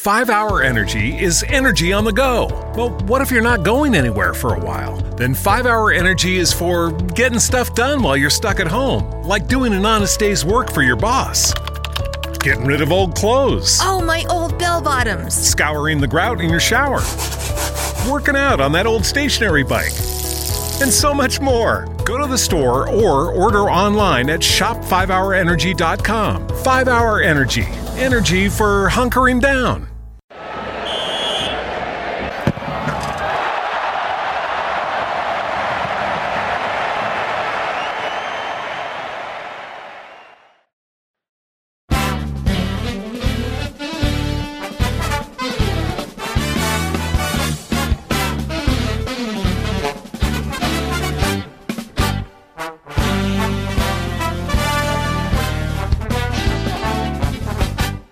5 Hour Energy is energy on the go. Well, what if you're not going anywhere for a while? Then 5 Hour Energy is for getting stuff done while you're stuck at home, like doing an honest day's work for your boss, getting rid of old clothes, Oh, my old bell bottoms. scouring the grout in your shower, working out on that old stationary bike, and so much more. Go to the store or order online at shop5hourenergy.com. 5 Hour Energy. Energy for hunkering down.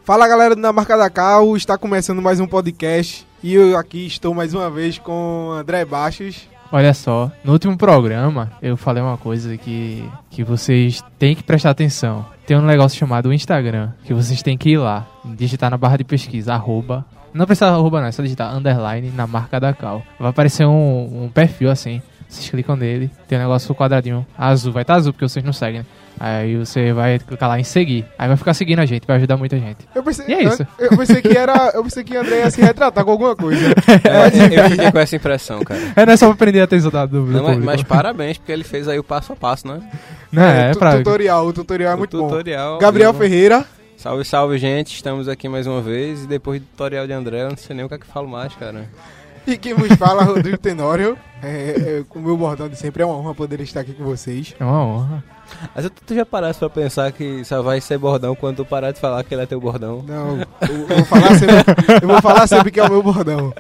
Fala galera do Na Marca da Cal, está começando mais um podcast e eu aqui estou mais uma vez com André Baixos. Olha só, no último programa eu falei uma coisa que, que vocês têm que prestar atenção. Tem um negócio chamado Instagram, que vocês têm que ir lá, digitar na barra de pesquisa, arroba. Não precisa arroba não, é só digitar underline na marca da Cal. Vai aparecer um, um perfil assim, vocês clicam nele, tem um negócio quadradinho azul, vai estar azul porque vocês não seguem, né? Aí você vai clicar lá em seguir. Aí vai ficar seguindo a gente, vai ajudar muita gente. Eu pensei, E é isso. Eu pensei que era, eu pensei que o André ia se retratar com alguma coisa. É, eu fiquei com essa impressão, cara. É, não é só pra prender a atenção da- do, Não, mas, mas parabéns, porque ele fez aí o passo a passo, né? Não, é, tu- pra... tutorial, o tutorial é o muito tutorial. bom. Gabriel? Ferreira. Salve, salve, gente. Estamos aqui mais uma vez. E depois do tutorial de André, eu não sei nem o que é que falo mais, cara. E quem vos fala, Rodrigo Tenório. É, é, com o meu bordão de sempre é uma honra poder estar aqui com vocês. É uma honra. Mas tu, tu já paraste pra pensar que só vai ser bordão quando tu parar de falar que ele é teu bordão? Não, eu, eu vou falar sempre, eu vou falar sempre que é o meu bordão.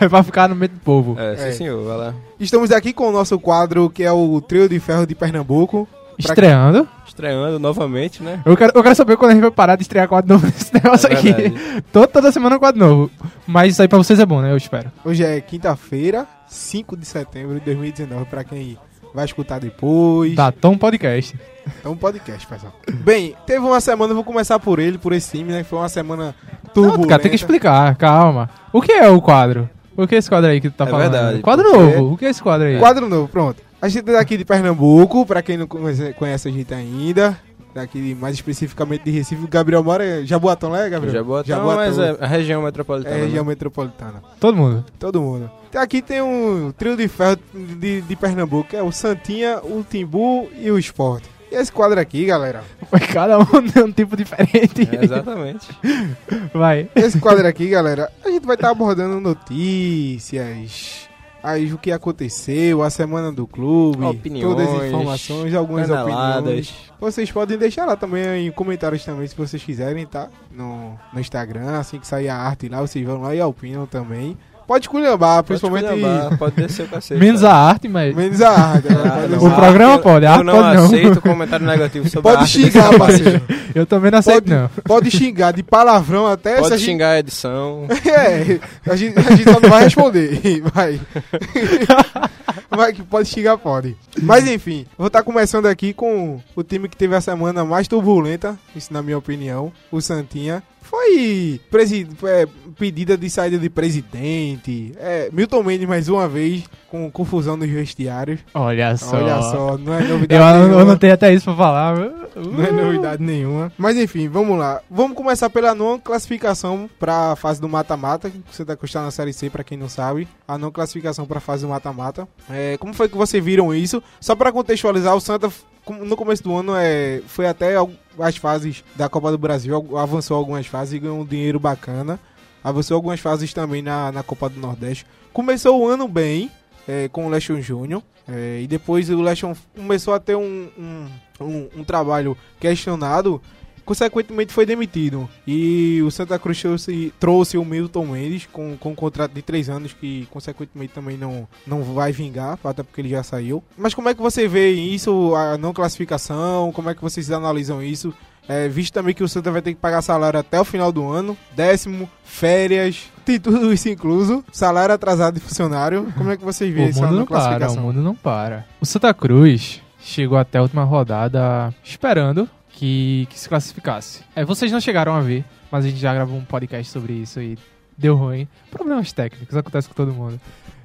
É pra ficar no meio do povo. É, sim É. senhor, vai lá. Estamos aqui com o nosso quadro que é o Trio de Ferro de Pernambuco. Estreando. Estreando novamente, né? Eu quero, eu quero saber quando a gente vai parar de estrear quadro novo nesse negócio É aqui. Toda, toda semana um quadro novo. Mas isso aí pra vocês é bom, né? Eu espero. Hoje é quinta-feira, 5 de setembro de 2019, pra quem vai escutar depois. Tá, Tom Podcast. Então, podcast, pessoal. Bem, teve uma semana, eu vou começar por ele, por esse time, né? Foi uma semana Não, turbulenta. cara, tem que explicar, calma. O que é o quadro? O que é esse quadro aí que tu tá É falando? verdade, Quadro porque- novo. O que é esse quadro aí? Quadro novo, pronto. A gente é daqui de Pernambuco, pra quem não conhece, conhece a gente ainda. Daqui mais especificamente de Recife. O Gabriel mora. Jaboatão, né, Gabriel? Jaboatão, mas é a região metropolitana. É né? região metropolitana. Todo mundo. Todo mundo. Então, Aqui tem um trio de ferro de, de Pernambuco, que é o Santinha, o Timbu e o Sport. E esse quadro aqui, galera. Foi cada um de um tipo diferente. É, exatamente. Vai. Esse quadro aqui, galera, a gente vai estar abordando notícias, aí o que aconteceu, a semana do clube, Opiniões, todas as informações, algumas opiniões. Caneladas. Vocês podem deixar lá também em comentários também, se vocês quiserem, tá? No, no Instagram, assim que sair a arte lá, vocês vão lá e opinam também. Pode esculhambar, principalmente... Pode, esculhambar, pode descer o cacete. Menos a arte, mas. Menos a arte. né? Pode- O a programa arte, pode, a eu arte não pode não. aceito comentário negativo sobre a Pode arte desse xingar, parceiro. Eu também não aceito, Pode, não. pode xingar de palavrão até se a Pode gente- xingar a edição. É, a gente, a gente só não vai responder. Vai. Vai que pode xingar, pode. Mas enfim, vou estar começando aqui com o time que teve a semana mais turbulenta, isso na minha opinião, o Santinha. Foi é, pedida de saída de presidente. É, Milton Mendes mais uma vez com confusão nos vestiários. Olha só. Olha só, não é Eu, novidade eu nenhuma. não tenho até isso pra falar. Não é novidade nenhuma. Mas enfim, vamos lá. Vamos começar pela não classificação para a fase do mata-mata. Você tá custando na Série C, para quem não sabe. A não classificação para a fase do mata-mata. É, como foi que vocês viram isso? Só para contextualizar, o Santa no começo do ano é, foi até as fases da Copa do Brasil, avançou algumas fases e ganhou um dinheiro bacana. Avançou algumas fases também na, na Copa do Nordeste. Começou o ano bem, é, com o Lechon Júnior. é, e depois o Lechon começou a ter um, um, um, um trabalho questionado. Consequentemente foi demitido. E o Santa Cruz trouxe, trouxe o Milton Mendes com, com um contrato de três anos que consequentemente também não, não vai vingar, até porque ele já saiu. Mas como é que você vê isso, a não classificação? Como é que vocês analisam isso? É, visto também que o Santa vai ter que pagar salário até o final do ano, décimo, férias, tem tudo isso incluso, salário atrasado de funcionário. Como é que vocês O veem essa mundo não para, o mundo não para. O Santa Cruz chegou até a última rodada esperando que, que se classificasse. É, vocês não chegaram a ver, mas a gente já gravou um podcast sobre isso e deu ruim. Problemas técnicos, acontece com todo mundo.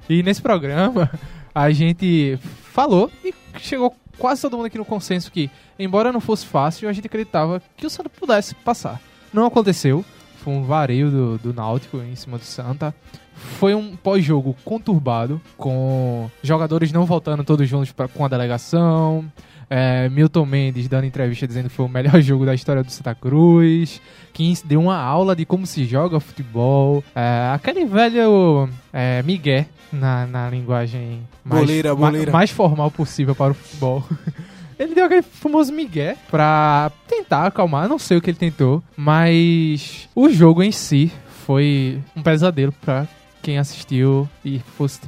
E nesse programa, a gente falou e chegou quase todo mundo aqui no consenso que, embora não fosse fácil, a gente acreditava que o Santa pudesse passar. Não aconteceu, foi um vareio do, do Náutico em cima do Santa. Foi um pós-jogo conturbado, com jogadores não voltando todos juntos pra, com a delegação. É, Milton Mendes dando entrevista dizendo que foi o melhor jogo da história do Santa Cruz. Que deu uma aula de como se joga futebol. É, aquele velho é, Miguel na, na linguagem mais, Boleira, ma- boleira. mais formal possível para o futebol. Ele deu aquele famoso migué pra tentar acalmar, não sei o que ele tentou, mas o jogo em si foi um pesadelo pra quem assistiu e fosse,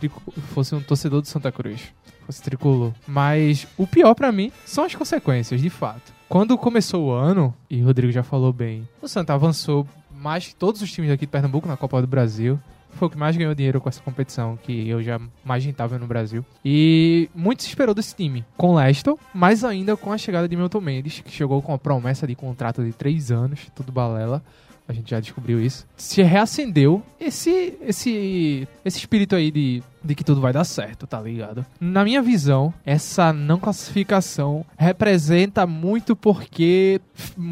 fosse um torcedor do Santa Cruz, fosse tricolor. Mas o pior pra mim são as consequências, de fato. Quando começou o ano, e o Rodrigo já falou bem, o Santa avançou mais que todos os times aqui de Pernambuco na Copa do Brasil. Foi o que mais ganhou dinheiro com essa competição, que eu já rentável no Brasil. E muito se esperou desse time, com Leston, mas ainda com a chegada de Milton Mendes, que chegou com a promessa de contrato de três anos, tudo balela. A gente já descobriu isso. Se reacendeu esse esse esse espírito aí de, de que tudo vai dar certo, tá ligado? Na minha visão, essa não classificação representa muito porque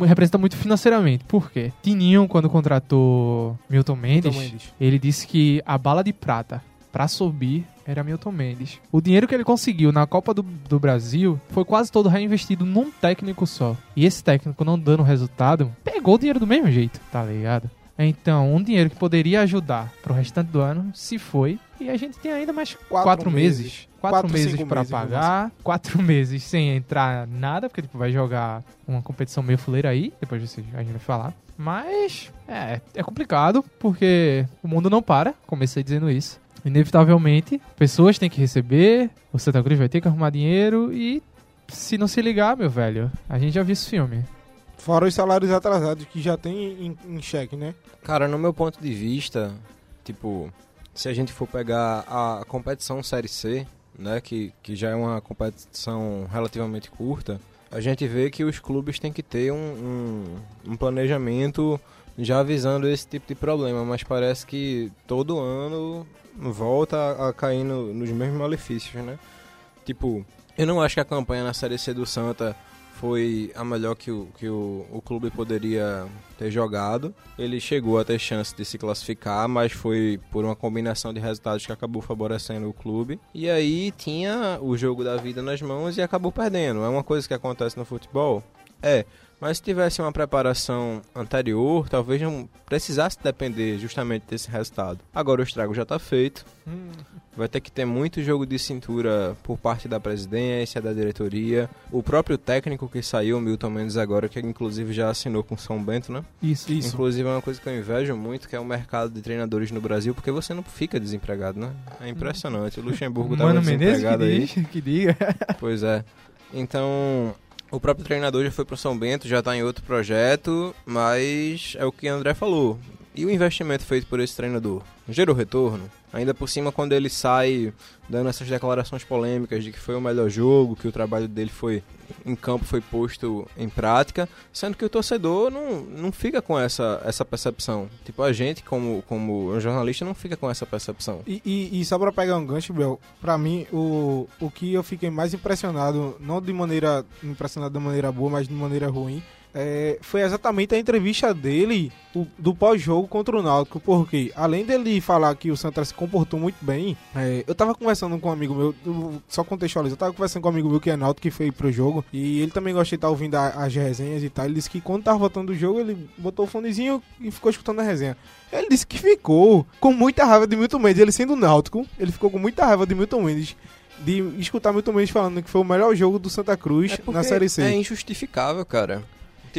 representa muito financeiramente. Por quê? Tininho quando contratou Milton Mendes, Milton Mendes. ele disse que a bala de prata pra subir era Milton Mendes. O dinheiro que ele conseguiu na Copa do, do Brasil foi quase todo reinvestido num técnico só. E esse técnico não dando resultado, pegou o dinheiro do mesmo jeito, tá ligado? Então, um dinheiro que poderia ajudar pro restante do ano se foi. E a gente tem ainda mais quatro, Quatro meses. meses. Quatro, Quatro, meses vamos pagar. Quatro meses sem entrar nada, porque tipo, vai jogar uma competição meio fuleira aí. Depois você, a gente vai falar. Mas é, é complicado, porque o mundo não para. Comecei dizendo isso. Inevitavelmente, pessoas têm que receber, o Santa Cruz vai ter que arrumar dinheiro e se não se ligar, meu velho, a gente já viu esse filme. Fora os salários atrasados que já tem em, em cheque, né? Cara, no meu ponto de vista, tipo, se a gente for pegar a competição Série C, né, que, que já é uma competição relativamente curta, a gente vê que os clubes têm que ter um, um, um planejamento já avisando esse tipo de problema, mas parece que todo ano volta a, cair no- nos mesmos malefícios, né? Tipo, eu não acho que a campanha na Série C do Santa foi a melhor que o, que o, o clube poderia ter jogado. Ele chegou a ter chance de se classificar, mas foi por uma combinação de resultados que acabou favorecendo o clube. E aí tinha o jogo da vida nas mãos e acabou perdendo. É uma coisa que acontece no futebol? É. Mas se tivesse uma preparação anterior, talvez não precisasse depender justamente desse resultado. Agora o estrago já está feito. Vai ter que ter muito jogo de cintura por parte da presidência, da diretoria. O próprio técnico que saiu, Milton Mendes agora, que inclusive já assinou com São Bento, né? Isso. Isso. Inclusive é uma coisa que eu invejo muito, que é o mercado de treinadores no Brasil, porque você não fica desempregado, né? É impressionante. O Luxemburgo tava Mano Menezes que, desempregado aí. que diga. Pois é. Então, o próprio treinador já foi pro São Bento, já tá em outro projeto, mas é o que o André falou. E o investimento feito por esse treinador? Gerou retorno? Ainda por cima, quando ele sai dando essas declarações polêmicas de que foi o melhor jogo, que o trabalho dele foi em campo foi posto em prática, sendo que o torcedor não, não fica com essa, essa percepção. Tipo, a gente, como, como jornalista, não fica com essa percepção. E, e, e só pra pegar um gancho, Bel, pra mim, o, o que eu fiquei mais impressionado, não de maneira impressionado de maneira boa, mas de maneira ruim, é, foi exatamente a entrevista dele o- do pós-jogo contra o Náutico, porque além dele falar que o Santa se comportou muito bem, é, eu tava conversando com um amigo meu, eu- só contextualizar, eu tava conversando com um amigo meu que é Náutico, que foi pro jogo, e ele também gosta de estar ouvindo a- as resenhas e tal, ele disse que quando tava voltando do jogo, ele botou o fonezinho e ficou escutando a resenha. Ele disse que ficou com muita raiva de Milton Mendes, ele sendo náutico, ele ficou com muita raiva de Milton Mendes, de escutar Milton Mendes falando que foi o melhor jogo do Santa Cruz É na Série C. É injustificável, cara.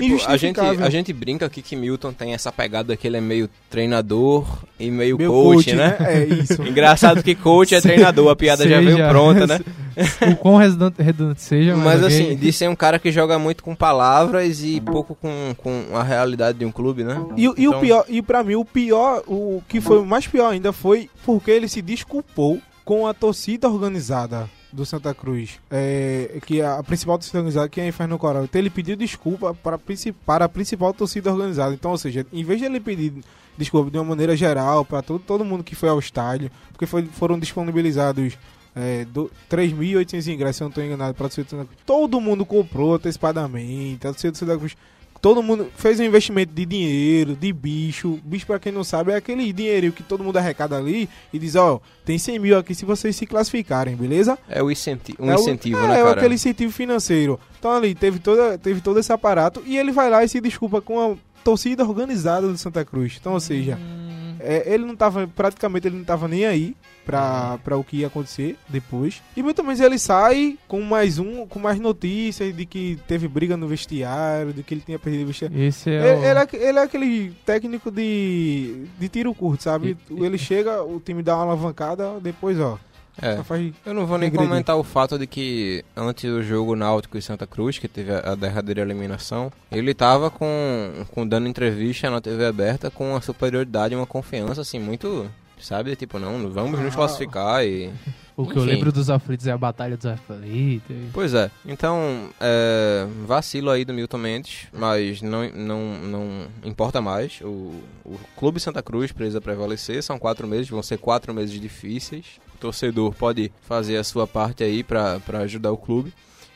Tipo, a gente, a gente brinca aqui que Milton tem essa pegada que ele é meio treinador e meio, Meu coach, né? É isso. Engraçado que coach é treinador, a piada já veio Seja- pronta, né? o quão redundante, seja, mas, Mas assim, de ser um cara que joga muito com palavras e pouco com, com a realidade de um clube, né? E, o- e o Então, pior, e pra mim, o pior, o que foi o mais pior ainda foi porque ele se desculpou com a torcida organizada do Santa Cruz, é, que a principal torcida organizada, que é a Inferno Coral, então ele pediu desculpa para, para a principal torcida organizada. Então, ou seja, em vez de ele pedir desculpa de uma maneira geral para todo, todo mundo que foi ao estádio, porque foi, foram disponibilizados é, 3.800 ingressos, se eu não estou enganado, para a torcida do Santa Cruz. Todo mundo comprou antecipadamente, a torcida do Santa Cruz todo mundo fez um investimento de dinheiro, de bicho. Bicho, para quem não sabe, é aquele dinheiro que todo mundo arrecada ali e diz: Ó, oh, tem 100 mil aqui se vocês se classificarem, beleza? É o incenti um é incentivo, o, né, é, cara? É aquele incentivo financeiro. Então ali teve, toda, teve todo esse aparato e ele vai lá e se desculpa com a torcida organizada do Santa Cruz. Então, ou seja. Hum é, ele não tava, praticamente ele não tava nem aí pra, pra o que ia acontecer depois. E muito menos ele sai com mais um, com mais notícias de que teve briga no vestiário, de que ele tinha perdido o vestiário. Esse é ele, o... ele, é, ele é aquele técnico de, de tiro curto, sabe? E, ele chega, o time dá uma alavancada, depois, ó. É. Eu não vou nem comentar o fato de que antes do jogo Náutico e Santa Cruz, que teve a, a derradeira eliminação, ele tava com, com dando entrevista na TV aberta com uma superioridade, uma confiança assim muito, sabe, tipo, não, vamos nos ah. classificar e o que Enfim. eu lembro dos aflitos é a Batalha dos Aflitos. Pois é. Então, é, vacilo aí do Milton Mendes, mas não, não, não importa mais. O, o Clube Santa Cruz precisa prevalecer. São quatro meses, vão ser quatro meses difíceis. O torcedor pode fazer a sua parte aí para ajudar o clube.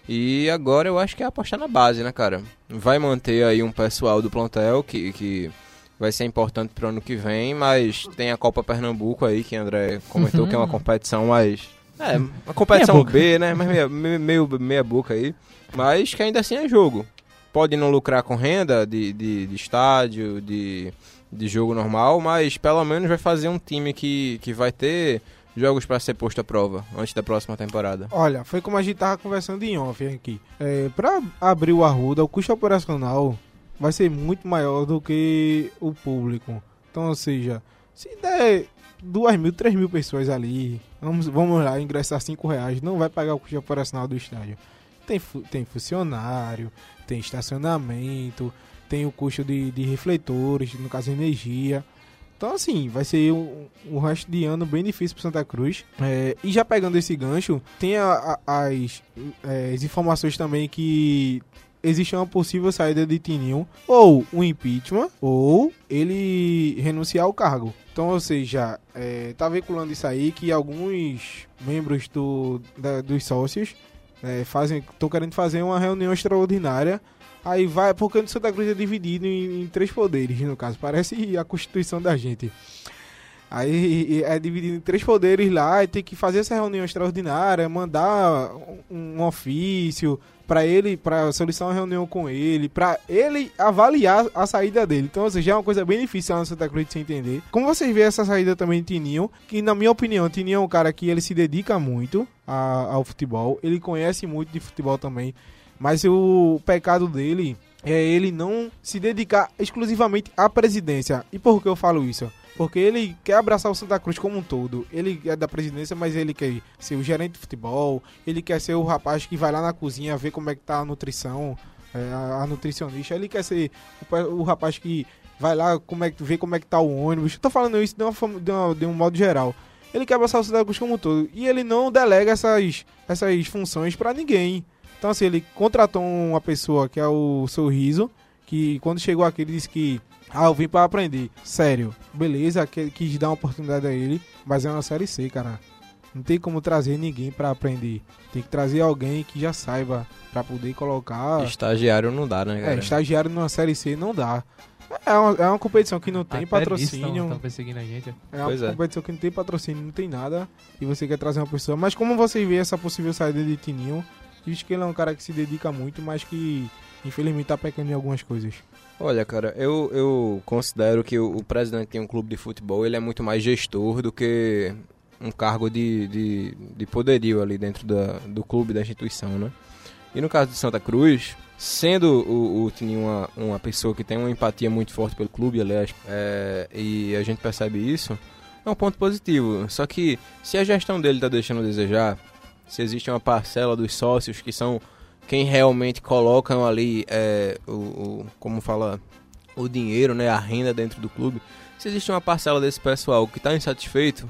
E agora eu acho que é apostar na base, né, cara? Vai manter aí um pessoal do plantel que, que vai ser importante pro ano que vem, mas tem a Copa Pernambuco aí, que André comentou uhum. que é uma competição mais. É, uma competição B, né? Mas meia, meio meia boca aí. Mas que ainda assim é jogo. Pode não lucrar com renda de, de, de estádio, de, de jogo normal, mas pelo menos vai fazer um time que, que vai ter jogos para ser posto à prova antes da próxima temporada? Olha, foi como a gente tava conversando em off aqui. É, para abrir o Arruda, o custo operacional vai ser muito maior do que o público. Então, ou seja, se der 2 mil, 3 mil pessoas ali, vamos, vamos lá, ingressar 5 reais, não vai pagar o custo operacional do estádio. Tem, tem funcionário, tem estacionamento, tem o custo de, de refletores, no caso energia. Então, assim, vai ser um, um resto de ano bem difícil para Santa Cruz. É, e já pegando esse gancho, tem a, a, as, é, as informações também que existe uma possível saída de Tininho, ou um impeachment, ou ele renunciar ao cargo. Então, ou seja, é, tá veiculando isso aí que alguns membros do, da, dos sócios é, fazem, estão querendo fazer uma reunião extraordinária. Aí vai, porque o Santa Cruz é dividido em, em três poderes, no caso, parece a Constituição da gente. Aí é dividido em três poderes lá e tem que fazer essa reunião extraordinária, mandar um, ofício para ele, para solicitar uma reunião com ele, para ele avaliar a saída dele. Então, ou seja, é uma coisa bem difícil lá no Santa Cruz de se entender. Como vocês veem essa saída também de Tininho, que na minha opinião, Tininho é um cara que ele se dedica muito a, ao futebol, ele conhece muito de futebol também, mas o pecado dele é ele não se dedicar exclusivamente à presidência. E por que eu falo isso? Porque ele quer abraçar o Santa Cruz como um todo. Ele é da presidência, mas ele quer ser o gerente de futebol. Ele quer ser o rapaz que vai lá na cozinha ver como é que tá a nutrição, é, a, nutricionista. Ele quer ser o, o, rapaz que vai lá como é, ver como é que tá o ônibus. Tô falando isso de, uma, de, uma, de um modo geral. Ele quer abraçar o Santa Cruz como um todo. E ele não delega essas, essas funções para ninguém. Então, assim, ele contratou uma pessoa que é o Sorriso, que quando chegou aqui ele disse que ah, eu vim para aprender. Sério. Beleza, quis dar uma oportunidade a ele, mas é uma série C, cara. Não tem como trazer ninguém para aprender. Tem que trazer alguém que já saiba para poder colocar. Estagiário não dá, né, cara? É, estagiário numa série C não dá. É uma, é uma competição que não tem Até patrocínio. Estão perseguindo a gente. É uma pois é. competição é. que não tem patrocínio, não tem nada. E você quer trazer uma pessoa. Mas como você vê essa possível saída de Tininho, diz que ele é um cara que se dedica muito, mas que infelizmente tá pecando em algumas coisas. Olha, cara, eu, eu considero que o, o presidente de um clube de futebol ele é muito mais gestor do que um cargo de, de, de poderio ali dentro da, do clube, da instituição, né? E no caso de Santa Cruz, sendo o, o Tininho uma, uma pessoa que tem uma empatia muito forte pelo clube, aliás, é, e a gente percebe isso, é um ponto positivo. Só que se a gestão dele está deixando a desejar, se existe uma parcela dos sócios que são quem realmente colocam ali é, o, o, como fala o dinheiro, né, a renda dentro do clube. Se existe uma parcela desse pessoal que está insatisfeito,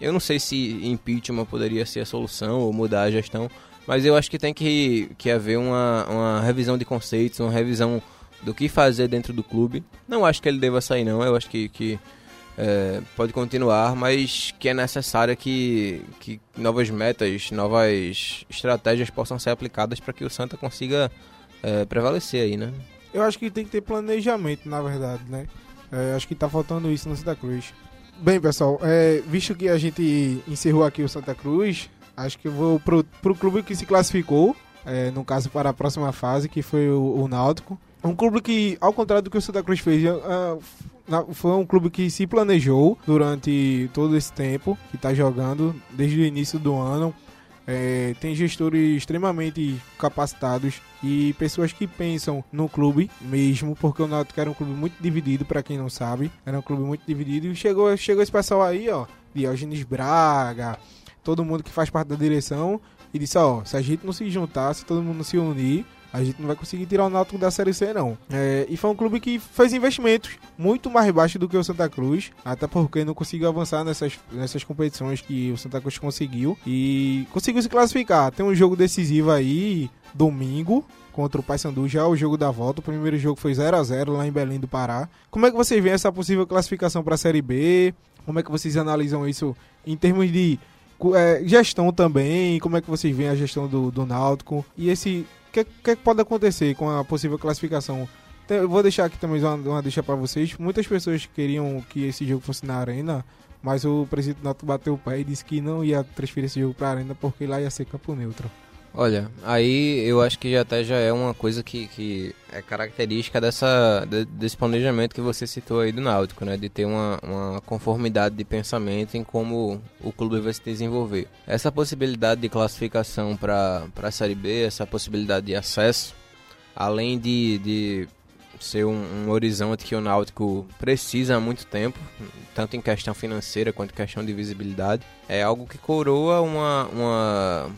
Eu não sei se impeachment poderia ser a solução ou mudar a gestão, mas eu acho que tem que, que haver uma, uma revisão de conceitos, uma revisão do que fazer dentro do clube. Não acho que ele deva sair, não. Eu acho que, que é, pode continuar, mas que é necessário que, que novas metas, novas estratégias possam ser aplicadas para que o Santa consiga é, prevalecer aí, né? Eu acho que tem que ter planejamento, na verdade, né? É, acho que tá faltando isso no Santa Cruz. Bem, pessoal, é, visto que a gente encerrou aqui o Santa Cruz, acho que eu vou pro, pro clube que se classificou, é, no caso para a próxima fase, que foi o, o Náutico. Um clube que, ao contrário do que o Santa Cruz fez, uh, foi um clube que se planejou durante todo esse tempo que está jogando, desde o início do ano. É, tem gestores extremamente capacitados e pessoas que pensam no clube mesmo, porque o Náutico era um clube muito dividido, para quem não sabe, era um clube muito dividido. E chegou, chegou esse pessoal aí, ó, Diógenes Braga, todo mundo que faz parte da direção, e disse: ó, se a gente não se juntar, se todo mundo se unir, a gente não vai conseguir tirar o Náutico da Série C, não. É, e foi um clube que fez investimentos muito mais baixos do que o Santa Cruz, até porque não conseguiu avançar nessas, nessas competições que o Santa Cruz conseguiu. E conseguiu se classificar. Tem um jogo decisivo aí, domingo, contra o Paysandu, já o jogo da volta. O primeiro jogo foi 0 a 0 lá em Belém do Pará. Como é que vocês veem essa possível classificação para a Série B? Como é que vocês analisam isso em termos de é, gestão também? Como é que vocês veem a gestão do, do Náutico? E esse que, que pode acontecer com a possível classificação? Eu vou deixar aqui também uma, uma deixa para vocês. Muitas pessoas queriam que esse jogo fosse na arena, mas o presidente Nato bateu o pé e disse que não ia transferir esse jogo para a arena porque lá ia ser campo neutro. Olha, aí eu acho que até já é uma coisa que, que é característica dessa, de, desse planejamento que você citou aí do Náutico, né? De ter uma, uma conformidade de pensamento em como o clube vai se desenvolver. Essa possibilidade de classificação para a Série B, essa possibilidade de acesso, além de, de ser um, um, horizonte que o Náutico precisa há muito tempo, tanto em questão financeira quanto em questão de visibilidade, é algo que coroa uma, uma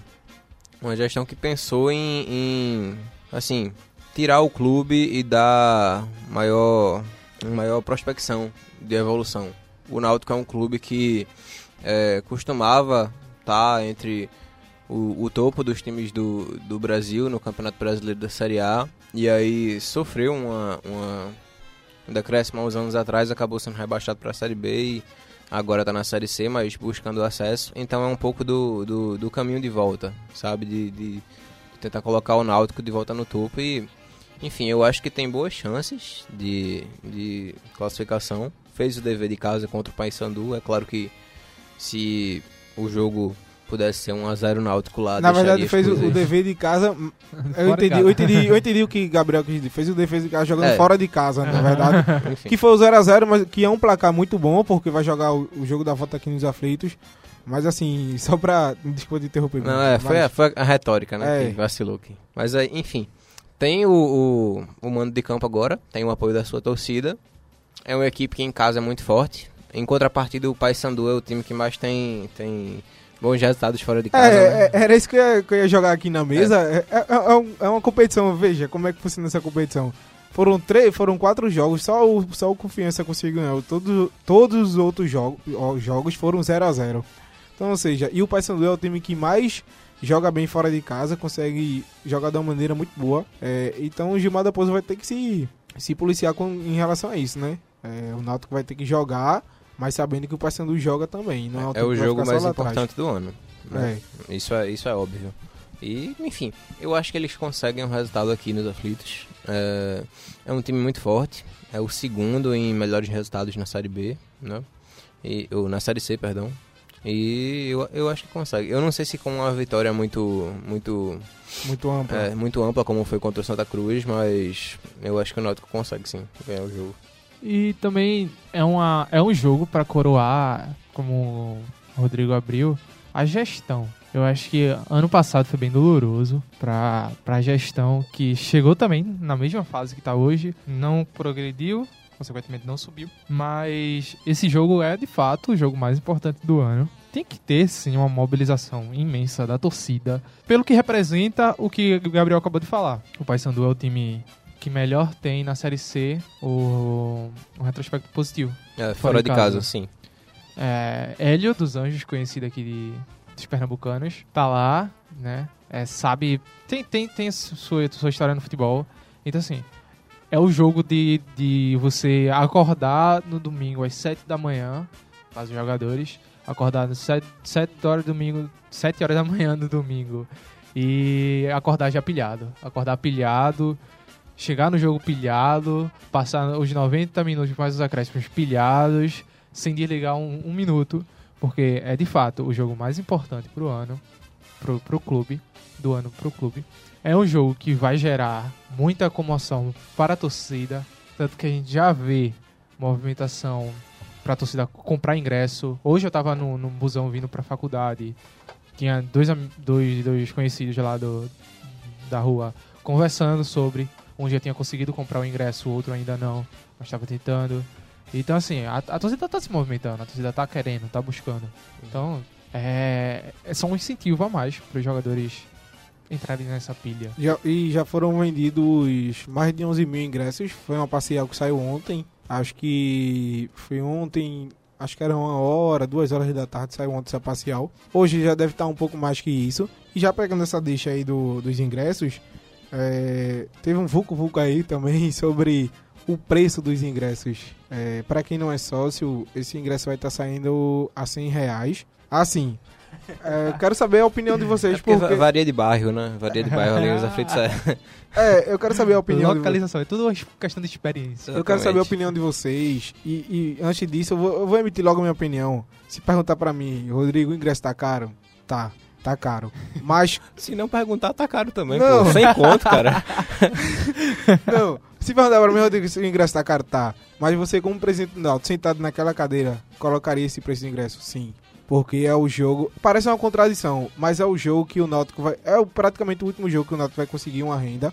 uma gestão que pensou em, em assim, tirar o clube e dar maior, maior prospecção de evolução. O Náutico é um clube que é, costumava estar tá entre o, o, topo dos times do, do Brasil no Campeonato Brasileiro da Série A e aí sofreu uma, uma um decréscimo há uns anos atrás, acabou sendo rebaixado para a Série B e agora está na Série C, mas buscando acesso. Então é um pouco do, do, do caminho de volta, sabe? De, de, tentar colocar o Náutico de volta no topo e... Enfim, eu acho que tem boas chances de, de classificação. Fez o dever de casa contra o Paysandu. É claro que se o jogo pudesse ser um a 0 náutico lá. Na verdade, fez o, o, dever de casa. Eu entendi, eu entendi, eu entendi o que Gabriel quis dizer. Fez o dever de casa jogando é. fora de casa, na verdade. que foi o 0 a 0 mas que é um placar muito bom, porque vai jogar o, o jogo da volta aqui nos aflitos. Mas assim, só pra. Desculpa de interromper. Não, é, foi, a, foi a retórica, né? É. Que vacilou aqui. Mas enfim. Tem o, o, o mando de campo agora, tem o apoio da sua torcida. É uma equipe que em casa é muito forte. Em contrapartida, o Paysandu é o time que mais tem, tem bons resultados fora de casa. É, né? É, era isso que eu, ia, que eu, ia, jogar aqui na mesa. É. É, é, é, uma competição, veja como é que funciona essa competição. Foram três, foram quatro jogos, só o, só o Confiança conseguiu ganhar. Todos, todos os outros jogos, jogos foram 0 a 0 Então, ou seja, e o Paysandu é o time que mais joga bem fora de casa, consegue jogar de uma maneira muito boa. É, então o Gilmar da Pouso vai ter que se, se policiar com, em relação a isso, né? É, o Náutico vai ter que jogar mas sabendo que o Paysandu joga também. Não é, é o jogo mais importante do ano. Né? É. Isso, é, isso é óbvio. E, enfim, eu acho que eles conseguem um resultado aqui nos aflitos. É, é um time muito forte. É o segundo em melhores resultados na Série B, né? E, ou na Série C, perdão. E eu, eu acho que consegue. Eu não sei se com uma vitória muito muito muito ampla, é, muito ampla como foi contra o Santa Cruz, mas eu acho que o Náutico consegue sim ganhar o jogo. E também é, uma, é um jogo para coroar, como o Rodrigo abriu, a gestão. Eu acho que ano passado foi bem doloroso para a gestão, que chegou também na mesma fase que está hoje, não progrediu, consequentemente não subiu. Mas esse jogo é de fato o jogo mais importante do ano. Tem que ter sim uma mobilização imensa da torcida, pelo que representa o que o Gabriel acabou de falar. O Paysandu é o time que melhor tem na Série C o, o retrospecto positivo. É, fora, fora de casa, casa sim. É, Hélio dos Anjos, conhecido aqui de, dos pernambucanos, tá lá, né? É, sabe, tem, tem, tem sua, sua história no futebol. Então, assim, é o jogo de, de você acordar no domingo às 7 da manhã, para os jogadores, acordar às 7, 7 horas do domingo, 7 horas da manhã no domingo e acordar já pilhado. Acordar pilhado, chegar no jogo pilhado, passar os 90 minutos mais os acréscimos pilhados, sem desligar um, um minuto, porque é de fato o jogo mais importante pro ano, pro, pro clube, do ano pro clube. É um jogo que vai gerar muita comoção para a torcida, tanto que a gente já vê movimentação para a torcida comprar ingresso. Hoje eu tava no, no busão vindo para a faculdade, tinha dois, dois, dois conhecidos lá do, da rua conversando sobre um já tinha conseguido comprar o ingresso, o outro ainda não, mas estava tentando. Então, assim, a, a torcida tá se movimentando, a torcida tá querendo, tá buscando. Então, é, é só um incentivo a mais para os jogadores entrarem nessa pilha. Já, e já foram vendidos mais de 11 mil ingressos. Foi uma parcial que saiu ontem. Acho que foi ontem, acho que era uma hora, duas horas da tarde, saiu ontem essa parcial. Hoje já deve estar um pouco mais que isso. E já pegando essa deixa aí do, dos ingressos, é, teve um vulco vulco aí também sobre o preço dos ingressos. É, para quem não é sócio, esse ingresso vai estar saindo a 100 reais. Assim, é, eu quero saber a opinião de vocês. É porque, porque... varia de bairro, né? Varia de bairro ali, os aflitos é. É, eu quero saber a opinião. Localização, de... é tudo questão de experiência. Eu quero saber a opinião de vocês. E, e antes disso, eu vou, eu vou, emitir logo a minha opinião. Se perguntar pra mim, Rodrigo, o ingresso tá caro? Tá. Tá caro. Mas. Se não perguntar, tá caro também. Não. Pô, sem conto, cara. não. Se perguntar pra mim, Rodrigo, se o ingresso tá caro, tá. Mas você, como presidente do Náutico, sentado naquela cadeira, colocaria esse preço de ingresso? Sim. Porque é o jogo. Parece uma contradição, mas é o jogo que o Náutico vai. É praticamente o último jogo que o Náutico vai conseguir uma renda.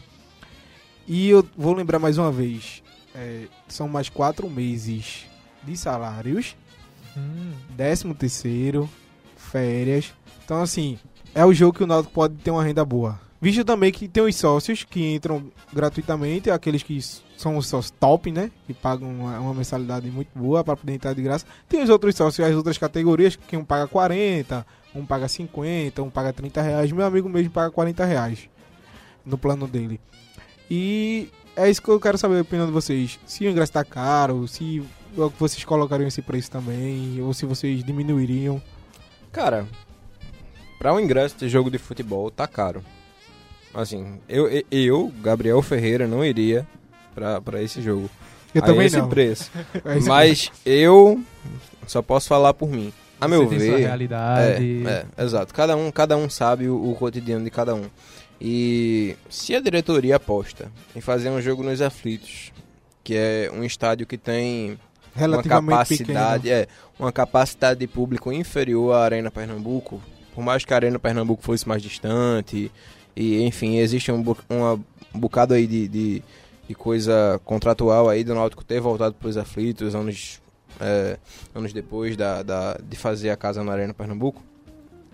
E eu vou lembrar mais uma vez: é, são mais quatro meses de salários, hum. décimo terceiro, férias. Então, assim, é o jogo que o Náutico pode ter uma renda boa. Visto também que tem os sócios que entram gratuitamente, aqueles que são os sócios top, né? Que pagam uma, uma mensalidade muito boa para poder entrar de graça. Tem os outros sócios, as outras categorias, que um paga 40, um paga 50, um paga 30 reais. Meu amigo mesmo paga 40 reais no plano dele. E é isso que eu quero saber a opinião de vocês. Se o ingresso está caro, se vocês colocariam esse preço também, ou se vocês diminuiriam. Cara, para um ingresso de jogo de futebol tá caro. Assim, eu, eu Gabriel Ferreira, não iria para esse jogo. Eu a também esse não. preço. Mas eu só posso falar por mim. A meu Você ver, realidade. É, é, exato. Cada um, cada um sabe o, o cotidiano de cada um. E se a diretoria aposta em fazer um jogo nos aflitos, que é um estádio que tem uma capacidade, pequeno. é, uma capacidade de público inferior à Arena Pernambuco, por mais que a Arena Pernambuco fosse mais distante, e enfim, existe um, uma, um bocado aí de, de, de, coisa contratual aí do Náutico ter voltado para os aflitos anos, é, anos depois da, da, de fazer a casa na Arena Pernambuco.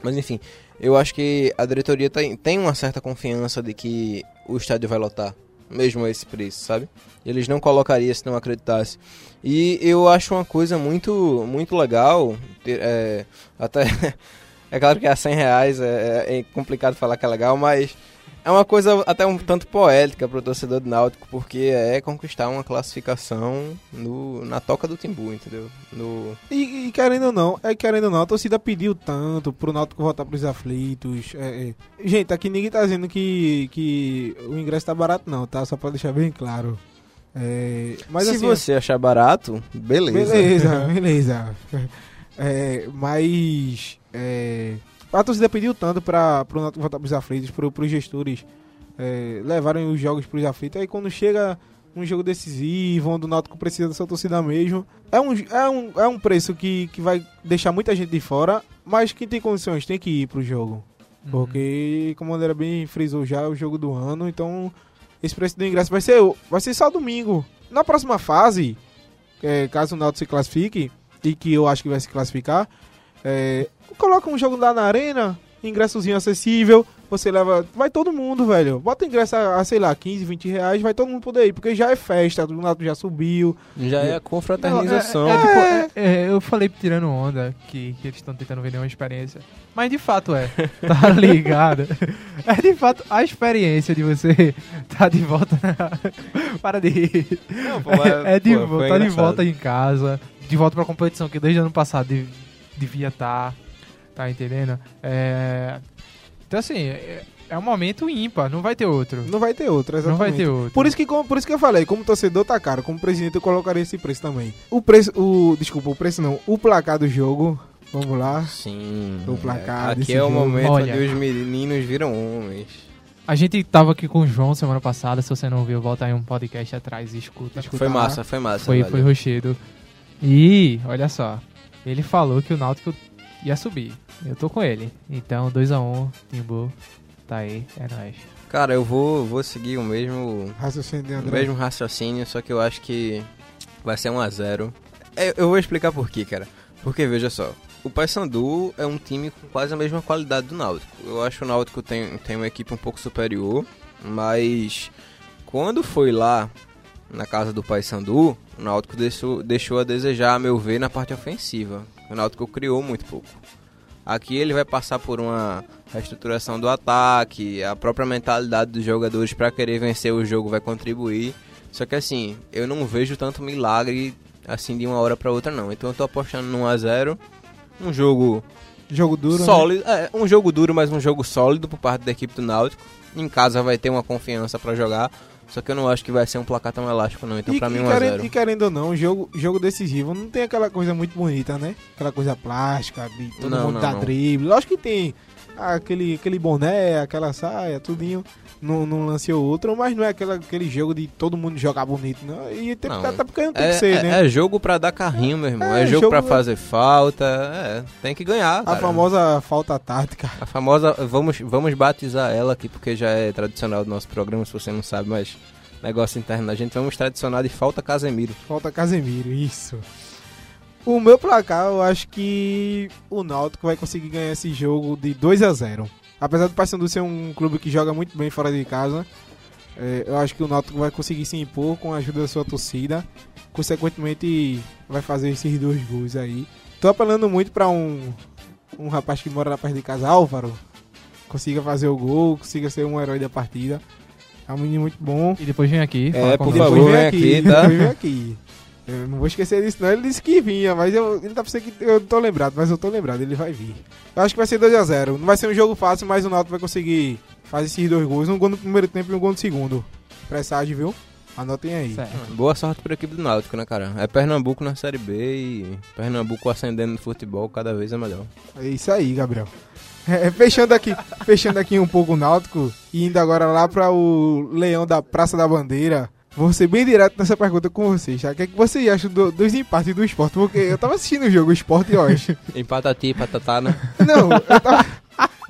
Mas enfim, eu acho que a diretoria tem, tem uma certa confiança de que o estádio vai lotar, mesmo a esse preço, sabe? Eles não colocariam se não acreditasse. E eu acho uma coisa muito, muito legal, é, até É claro que a 100 reais é, é, complicado falar que é legal, mas é uma coisa até um tanto poética para o torcedor do Náutico, porque é conquistar uma classificação no, na toca do Timbu, entendeu? No... E, e, querendo ou não, é querendo ou não, a torcida pediu tanto pro Náutico voltar pros aflitos. É, é. Gente, aqui ninguém tá dizendo que, que o ingresso tá barato não, tá? Só pra deixar bem claro. É, mas Se assim, você achar barato, beleza. Beleza, beleza. É, mas é, a torcida pediu tanto para o Náutico voltar para os aflitos, para os gestores é, levarem os jogos para os aflitos. Aí quando chega um jogo decisivo, onde o Náutico precisa dessa torcida mesmo, é um, é um, é um preço que, que vai deixar muita gente de fora, mas quem tem condições tem que ir para o jogo. Uhum. Porque, como André bem frisou já, é o jogo do ano, então esse preço do ingresso vai ser, vai ser só domingo. Na próxima fase, é, caso o Náutico se classifique, e que eu acho que vai se classificar, é, coloca um jogo lá na arena, ingressozinho acessível, você leva. Vai todo mundo, velho. Bota ingresso a, a, sei lá, 15, 20 reais, vai todo mundo poder ir, porque já é festa, o Náutico já subiu. Já é a confraternização. Não, é, é, tipo, é, é, eu falei tirando onda que, que eles estão tentando vender uma experiência. Mas de fato é. Tá ligado? É de fato a experiência de você tá de volta na... Para de rir. Não, pô, é, é de volta, tá de volta em casa, de volta pra competição que desde o ano passado devia estar. Tá, tá entendendo? É, então, assim, é, é um momento ímpar, não vai ter outro. Não vai ter outro, exatamente. Não vai ter outro. Por isso que, por isso que eu falei, como torcedor tá caro, como presidente eu colocaria esse preço também. O preço, o, desculpa, o preço não, o placar do jogo, vamos lá. Sim. O placar Aqui é o momento Olha, onde os meninos viram homens. A gente tava aqui com o João semana passada, se você não viu, volta aí um podcast atrás e escuta. escuta foi massa, foi massa. Foi, foi rochedo. E, olha só, ele falou que o Náutico ia subir. Eu tô com ele. Então, 2x1, um, Timbu. Tá aí, é nóis. Cara, eu vou, vou seguir o mesmo raciocínio, o mesmo raciocínio, só que eu acho que vai ser 1x0. É, eu vou explicar por quê, cara. Porque veja só, o Paysandu é um time com quase a mesma qualidade do Náutico. Eu acho que o Náutico tem, tem uma equipe um pouco superior, mas quando foi lá na casa do Paysandu, o Náutico deixou, deixou a desejar, a meu ver, na parte ofensiva. O Náutico criou muito pouco. Aqui ele vai passar por uma reestruturação do ataque, a própria mentalidade dos jogadores para querer vencer o jogo vai contribuir. Só que assim, eu não vejo tanto milagre assim de uma hora para outra não. Então eu tô apostando no 1 a 0, um jogo jogo duro, né? sólido, né? é, um jogo duro, mas um jogo sólido por parte da equipe do Náutico. Em casa vai ter uma confiança para jogar. Só que eu não acho que vai ser um placar tão elástico, não. Então, e, pra mim, 1x0. E querendo ou não, jogo, jogo decisivo não tem aquela coisa muito bonita, né? Aquela coisa plástica, de todo não, mundo não, dar não. drible. Lógico que tem aquele, aquele boné, aquela saia, tudinho num, num lance ou outro, mas não é aquela, aquele jogo de todo mundo jogar bonito, não. E tem, não. Tá, porque não tem é, que ser, é, né? É jogo pra dar carrinho, meu irmão. É, é jogo, jogo pra fazer falta. É, tem que ganhar. A cara. famosa falta tática. A famosa, vamos, vamos batizar ela aqui, porque já é tradicional do nosso programa, se você não sabe, mas negócio interno da gente, vamos tradicionar de falta Casemiro. Falta Casemiro, isso. O meu placar, eu acho que o Náutico vai conseguir ganhar esse jogo de 2 a 0 Apesar do Paysandu ser um clube que joga muito bem fora de casa, é, eu acho que o Náutico vai conseguir se impor com a ajuda da sua torcida. Consequentemente, vai fazer esses dois gols aí. Tô apelando muito para um, um rapaz que mora na perto de casa, Álvaro, consiga fazer o gol, consiga ser um herói da partida. É um menino muito bom. E depois vem aqui. É, por favor, vem aqui, aqui, tá? Depois vem aqui. Eu não vou esquecer disso, não. Ele disse que vinha, mas eu, ele tá pensando que eu não tô lembrado, mas eu tô lembrado, ele vai vir. Eu acho que vai ser 2x0. Não vai ser um jogo fácil, mas o Náutico vai conseguir fazer esses dois gols. Um gol no primeiro tempo e um gol no segundo. Pressagem, viu? Anotem aí. Certo. Boa sorte pra equipe do Náutico, né, cara? É Pernambuco na Série B e Pernambuco ascendendo no futebol cada vez é melhor. É isso aí, Gabriel. É, fechando aqui, fechando aqui um pouco o Náutico e indo agora lá para o Leão da Praça da Bandeira. Vou ser bem direto nessa pergunta com vocês, tá? O que, é que vocês acham do, dos empates do esporte? Porque eu tava assistindo o jogo Esporte e Oeste. Empatati, patatá, né? Não, eu tava,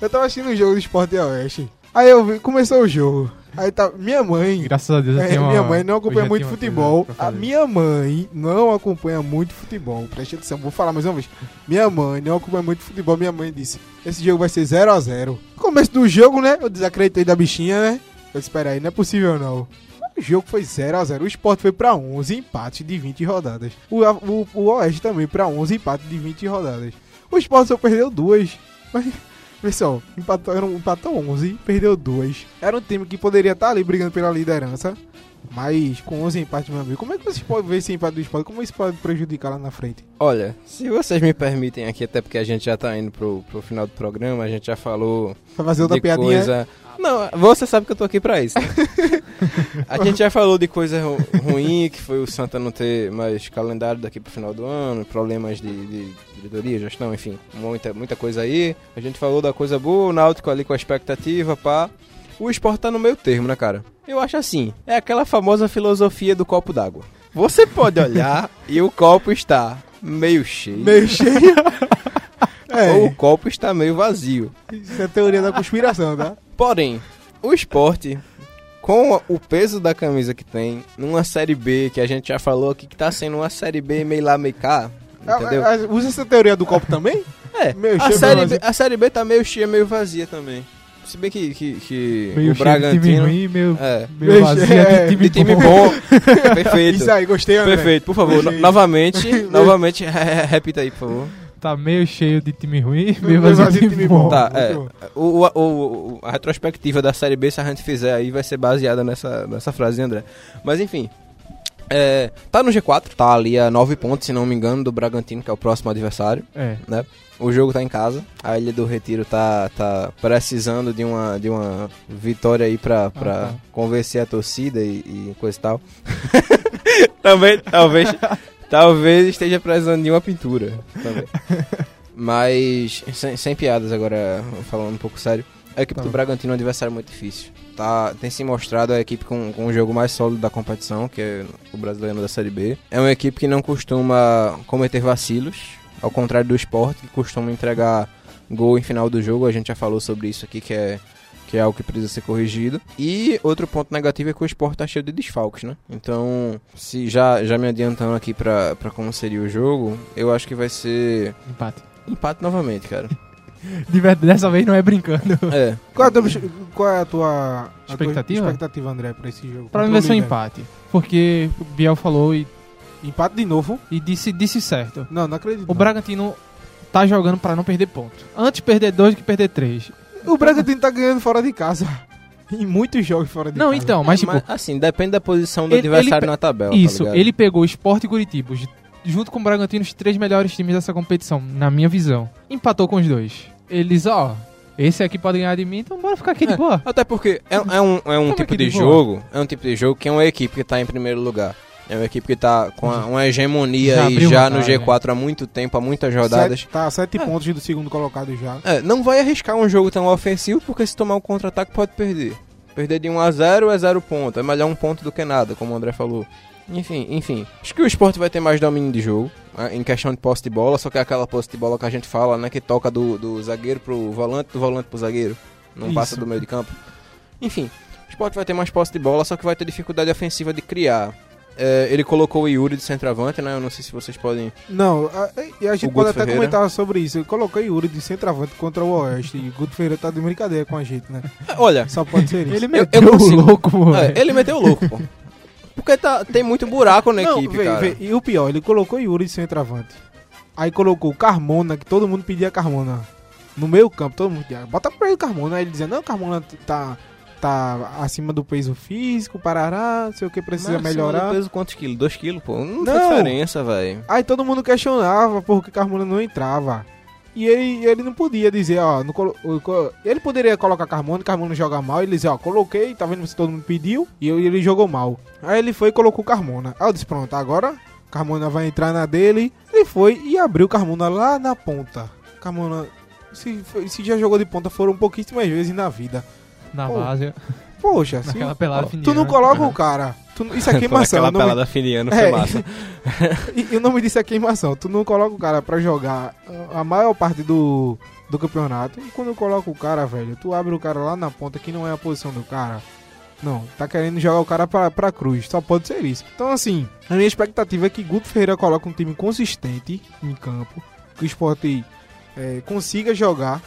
eu tava assistindo o jogo do Esporte e Oeste. Aí eu vi, começou o jogo. Aí tá, minha mãe. Graças a Deus, é, minha mãe não acompanha muito futebol. A minha mãe não acompanha muito futebol. Preste atenção, vou falar mais uma vez. Minha mãe não acompanha muito futebol. Minha mãe disse: esse jogo vai ser 0 a 0 Começo do jogo, né? Eu desacreditei da bichinha, né? Eu disse: aí, não é possível não. O jogo foi 0 a 0 O Sport foi pra 11 empates de 20 rodadas. O, o, o Oeste também pra 11 empates de 20 rodadas. O Sport só perdeu duas. Mas Pessoal, empatou, empatou 11, perdeu 2. Era um time que poderia estar tá ali brigando pela liderança. Mas com 11 empates, meu amigo, como é que vocês podem ver esse empate do esporte? Como isso pode prejudicar lá na frente? Olha, se vocês me permitem aqui, até porque a gente já tá indo pro, pro final do programa, a gente já falou. Pra fazer outra piadinha? Coisa... Não, você sabe que eu tô aqui pra isso. Né? a gente já falou de coisa ru ruim, que foi o Santa não ter mais calendário daqui pro final do ano, problemas de, de diretoria, gestão, enfim, muita, muita coisa aí. A gente falou da coisa boa, o Náutico ali com a expectativa, pá. O esporte tá no meio termo, né, cara? Eu acho assim, é aquela famosa filosofia do copo d'água. Você pode olhar e o copo está meio cheio. Meio cheio? é. Ou o copo está meio vazio. Isso é teoria da conspiração, tá? Porém, o esporte, com o peso da camisa que tem, numa Série B, que a gente já falou aqui que tá sendo uma Série B meio lá, meio cá, entendeu? usa essa teoria do copo também? É, meio a, série B, a Série B tá meio cheia, meio vazia também. Se bem que, que, que Meio o cheio de time Bragantino. ruim, meio, É. meio Meio cheio, é, de time, De time bom. bom. Perfeito. Isso aí, gostei, André. Perfeito, por favor, no- novamente, novamente, repita aí, por favor. Tá meio cheio de time ruim, meio vazio de time bom. Tá, é. O, o- o- a retrospectiva da Série B, se a gente fizer aí, vai ser baseada nessa, nessa frase André. Mas enfim. é, tá no G4, tá ali a 9 pontos, se não me engano, do Bragantino, que é o próximo adversário. É. O jogo tá em casa. A Ilha do Retiro tá, tá precisando de uma, de uma vitória aí pra, pra tá. convencer a torcida e, e coisa e tal. Também, talvez, talvez esteja precisando de uma pintura. Também. Mas, sem, sem piadas agora, falando um pouco sério. A equipe Tá. do Bragantino é um adversário muito difícil. Tá, tem se mostrado a equipe com, com o jogo mais sólido da competição, que é o brasileiro da Série B. É uma equipe que não costuma cometer vacilos, ao contrário do esporte, que costuma entregar gol em final do jogo. A gente já falou sobre isso aqui, que é, que é algo que precisa ser corrigido. E outro ponto negativo é que o esporte tá cheio de desfalques, né? Então, se já, já me adiantando aqui pra, pra como seria o jogo, eu acho que vai ser Empate. empate novamente, cara. De verdade, dessa vez não é brincando. É, Qual é a tua, qual é a tua a tua Expectativa? expectativa, André, pra esse jogo? Pra mim vai o ser um empate. Porque o Biel falou e, Empate de novo? e disse, disse certo. Não, não acredito. O não. Bragantino tá jogando pra não perder ponto. Antes perder dois do que perder três. O Bragantino tá ganhando fora de casa. Em muitos jogos fora de Não, casa. então, mas tipo, Mas, assim, depende da posição do Ele- adversário ele na tabela. isso, tá ele pegou o Sport e Curitiba, junto com o Bragantino, os três melhores times dessa competição, na minha visão. Empatou com os dois. Eles, ó, esse aqui pode ganhar de mim, então bora ficar aqui de É. boa. Até porque é, é um, é um Como tipo de de jogo. É um tipo de jogo que é uma equipe que tá em primeiro lugar. É uma equipe que tá com a- uma hegemonia Já aí já no vantagem, G4 há muito tempo, há muitas rodadas. Sete, tá, sete É. pontos do segundo colocado já. É, não vai arriscar um jogo tão ofensivo, porque se tomar um contra-ataque pode perder. Perder de 1 a 0 é 0 ponto. É melhor um ponto do que nada, como o André falou. Enfim, enfim. Acho que o esporte vai ter mais domínio de jogo. né, Em questão de posse de bola, só que é aquela posse de bola que a gente fala, né? Que toca do, do zagueiro pro volante, do volante pro zagueiro. Não Isso. passa do meio de campo. Enfim, o esporte vai ter mais posse de bola, só que vai ter dificuldade ofensiva de criar. É, ele colocou o Yuri de centroavante, né? Eu não sei se vocês podem. Não, a, e a gente O pode Guto até Ferreira. comentar sobre isso. Eu coloquei Yuri de centroavante contra o Oeste. E o Guto Ferreira tá de brincadeira com a gente, né? É, Olha, Só pode ser isso. Ele eu meteu consigo- o louco, mano. é, ele meteu o louco, pô. Porque tá, tem muito buraco na Não, equipe, vê, cara. vê, E o pior, ele colocou Yuri de centroavante. Aí colocou o Carmona, que todo mundo pedia Carmona. No meio campo, todo mundo pedia. Bota pra ele Carmona. Aí ele dizia, não, Carmona tá, tá acima do peso físico, parará, não sei o que, precisa Mas melhorar. peso quantos quilos? 2 quilos, pô. Não, Não. faz diferença, velho. Aí todo mundo questionava porque Carmona não entrava. E ele, ele não podia dizer, ó, não colo- ele poderia colocar Carmona, Carmona joga mal, ele dizia, ó, coloquei, tá vendo se todo mundo pediu, e eu- ele jogou mal. Aí ele foi e colocou Carmona. Aí eu disse, pronto, agora Carmona vai entrar na dele. Ele foi e abriu Carmona lá na ponta. Carmona, se, se já jogou de ponta, foram pouquíssimas vezes na vida. Na Pô, base, Poxa, se, naquela pelada tu não coloca o cara. tu não- isso é queimação. Aquela não me- pelada filiano É. foi massa. E, e o nome disso é queimação. Tu não coloca o cara pra jogar a a maior parte do, do campeonato. E quando coloca o cara, velho, tu abre o cara lá na ponta que não é a posição do cara. Não, tá querendo jogar o cara pra, pra cruz. Só pode ser isso. Então, assim, a minha expectativa é que Guto Ferreira coloque um time consistente em campo. Que o esporte é, consiga jogar.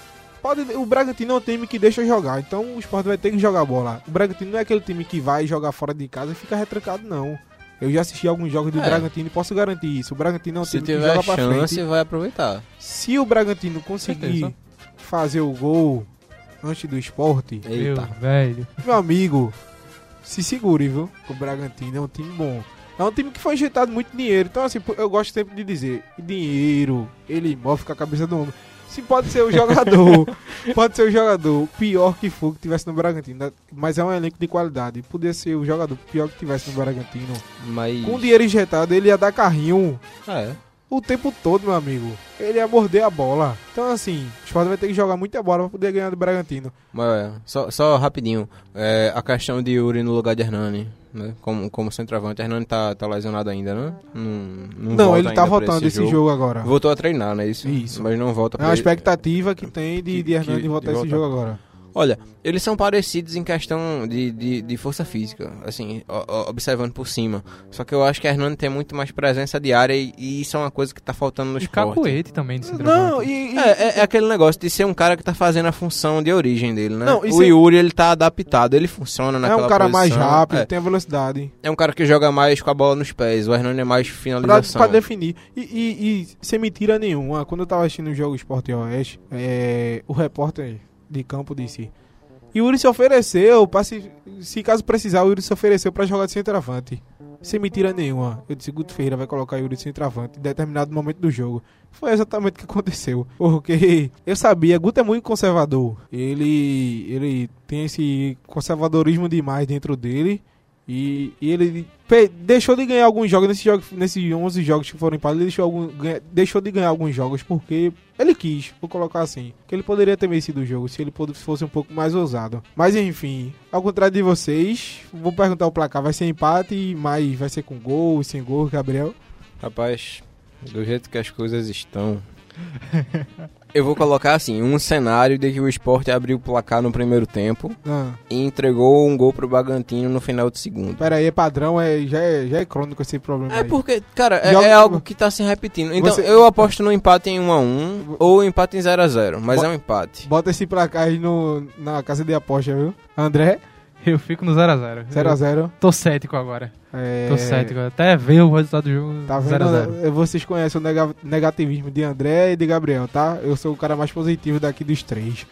Pode, o Bragantino é um time que deixa jogar. Então o esporte vai ter que jogar bola. O Bragantino não é aquele time que vai jogar fora de casa e fica retrancado, não. Eu já assisti alguns jogos do É. Bragantino e posso garantir isso. O Bragantino é um Se time que tiver joga pra chance, frente. vai aproveitar. Se o Bragantino conseguir Certeza. fazer o gol antes do esporte, Meu, Eita. velho. meu amigo, se segure, viu? Que O Bragantino é um time bom. É um time que foi injetado muito dinheiro. Então, assim, eu gosto sempre de dizer: dinheiro, ele move com a cabeça do homem. Se pode ser o jogador, pode ser o jogador pior que for que tivesse no Bragantino, mas é um elenco de qualidade. Podia ser o jogador pior que tivesse no Bragantino. Mas. Com dinheiro injetado, ele ia dar carrinho É. o tempo todo, meu amigo. Ele ia morder a bola. Então, assim, o Sport vai ter que jogar muita bola pra poder ganhar do Bragantino. Mas só, só rapidinho. É, a questão de Yuri no lugar de Hernani, né? Como, como centroavante. Hernani tá, tá lesionado ainda, né? Não, não, Não, ele tá pra voltando esse jogo, agora. Voltou a treinar, né? Isso. Isso. Mas não volta É uma expectativa que tem de, que- de Hernani voltar de esse voltar. jogo agora. Olha, eles são parecidos em questão de, de, de força física, assim, o- o- observando por cima. Só que eu acho que a Hernani tem muito mais presença de área e, e isso é uma coisa que tá faltando no E esporte. cacoete também de. Não, e, e- É, é, é aquele negócio de ser um cara que tá fazendo a função de origem dele, né? Não, o é- Yuri, ele tá adaptado, ele funciona é naquela um cara mais posição. rápido, É, tem a velocidade. é um cara que joga mais com a bola nos pés, o Hernani é mais Pra, finalização. pra definir. E, e, e sem mentira nenhuma, quando eu tava assistindo o jogo Esporte Oeste, é, o repórter de campo disse: Yuri se ofereceu, pra se, se caso precisar, o Yuri se ofereceu pra jogar de centroavante. Sem mentira nenhuma. Eu disse: Guto Ferreira vai colocar o Yuri de centroavante em determinado momento do jogo. Foi exatamente o que aconteceu. Porque eu sabia, Guto é muito conservador. Ele, ele tem esse conservadorismo demais dentro dele. E, e ele deixou de ganhar alguns jogos nesses jogos, nesses 11 jogos que foram empatados, ele deixou, algum, ganha- deixou de ganhar alguns jogos porque ele quis, vou colocar assim. Que ele poderia ter vencido o jogo se ele fosse um pouco mais ousado. Mas enfim, ao contrário de vocês, vou perguntar o placar: vai ser empate, mas vai ser com gol, sem gol, Gabriel? Rapaz, do jeito que as coisas estão. Eu vou colocar assim, um cenário de que o esporte abriu o placar no primeiro tempo Ah, e entregou um gol pro Bragantino no final do segundo. pera aí, é padrão, é, já, é, já é crônico esse problema É aí. porque, cara, é, Joga- é algo que tá se repetindo. Então, Você- eu aposto no empate em 1 a 1 ou empate em 0 a 0 mas Bo- é um empate. Bota esse placar aí no, na casa de aposta, viu? André, Eu fico no 0x0. 0x0. Tô cético agora. É... Tô cético. Até ver o resultado do jogo Tá vendo? 0x0. Vocês conhecem o nega- negativismo de André e de Gabriel, tá? Eu sou o cara mais positivo daqui dos três.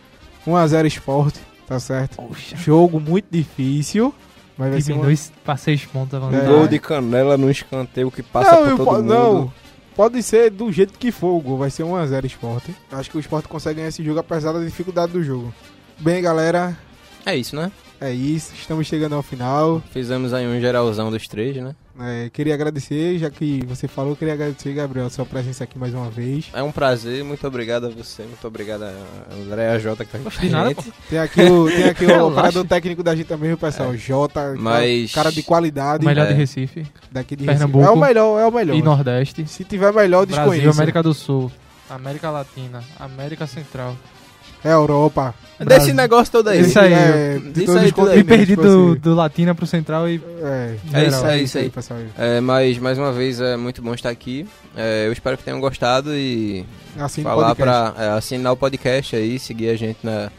1x0 esporte, tá certo? Poxa. Jogo muito difícil, mas vai ser uma... Diminui pra 6 pontos a É. Gol de canela no escanteio que passa não, por todo po- mundo. não, pode ser do jeito que for o gol, vai ser 1x0 esporte. Acho que o esporte consegue ganhar esse jogo apesar da dificuldade do jogo. Bem, galera, É isso, né? É isso. Estamos chegando ao final. Fizemos aí um geralzão dos três, né? É, queria agradecer, já que você falou, queria agradecer, Gabriel, a sua presença aqui mais uma vez. É um prazer, muito obrigado a você, muito obrigado a André a Jota que tá aqui com a nada, gente. Tem aqui o, tem aqui o operador técnico da gente também, o pessoal. Jota, Mas- cara de qualidade O melhor É. de Recife. daqui de Pernambuco. Recife. É o melhor, é o melhor. E Nordeste. Se tiver melhor, Brasil, desconheço. América do Sul. América Latina. América Central. É Europa. Desse Brasil. negócio todo aí. Isso aí, é, isso aí tudo aí. Me perdi do, possíveis. do Latina pro Central e. É, É isso, é isso aí. pessoal. É, mas mais uma vez é muito bom estar aqui. É, eu espero que tenham gostado e Assim, falar podcast. pra é, assinar o podcast aí, seguir a gente na,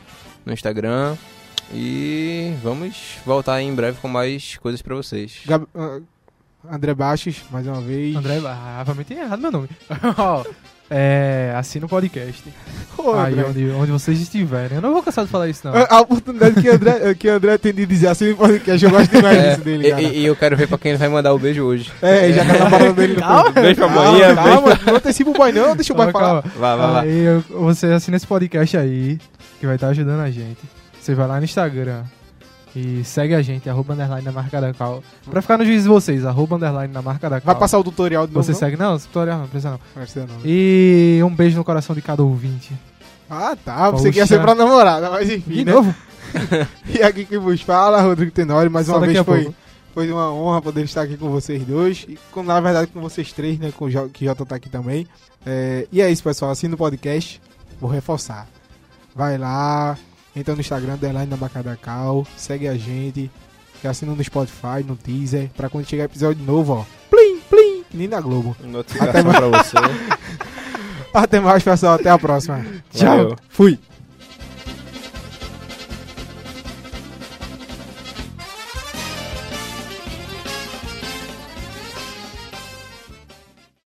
no Instagram. E vamos voltar aí em breve com mais coisas pra vocês. Gab- ah, André Baixos, mais uma vez. André, ah, realmente tem errado meu nome. É, assina o podcast. Aí André. onde, onde vocês estiverem. Eu não vou cansar de falar isso, não. A a oportunidade que André, que André tem de dizer assim no podcast, eu gosto demais É, disso dele, e, cara. e- e eu quero ver pra quem ele vai mandar o beijo hoje. É, já tá na parada dele. Calma, Beijo pra Calma, amanhã, calma, não antecipa o boy não, deixa o boy Calma, falar. calma. Vai, vai, vai. Aí eu- você assina esse podcast aí, que vai estar ajudando a gente. Você vai lá no Instagram e segue a gente, arroba underline na marca da cal. Pra ficar no juízo de vocês, arroba underline na marca da cal. Vai passar o tutorial novo, Você não? segue, não, esse tutorial não, precisa não. Não precisa não. E um beijo no coração de cada ouvinte. Ah, tá, você quer ser pra namorada, mas enfim, De né? novo? E aqui que vos fala, Rodrigo Tenório, mais Só uma vez foi, pouco. foi uma honra poder estar aqui com vocês dois. E com, na verdade com vocês três, né? Com o Jo- que Jota tá aqui também. É, e é isso, pessoal. Assina o podcast. Vou reforçar. Vai lá, entra no Instagram, underline na Bacada Cal, segue a gente. Assina no Spotify, no teaser, pra quando chegar episódio novo, ó. Plim, plim, nem na Globo. Notificação pra você. Até mais, pessoal. Até a próxima. Tchau. Fui.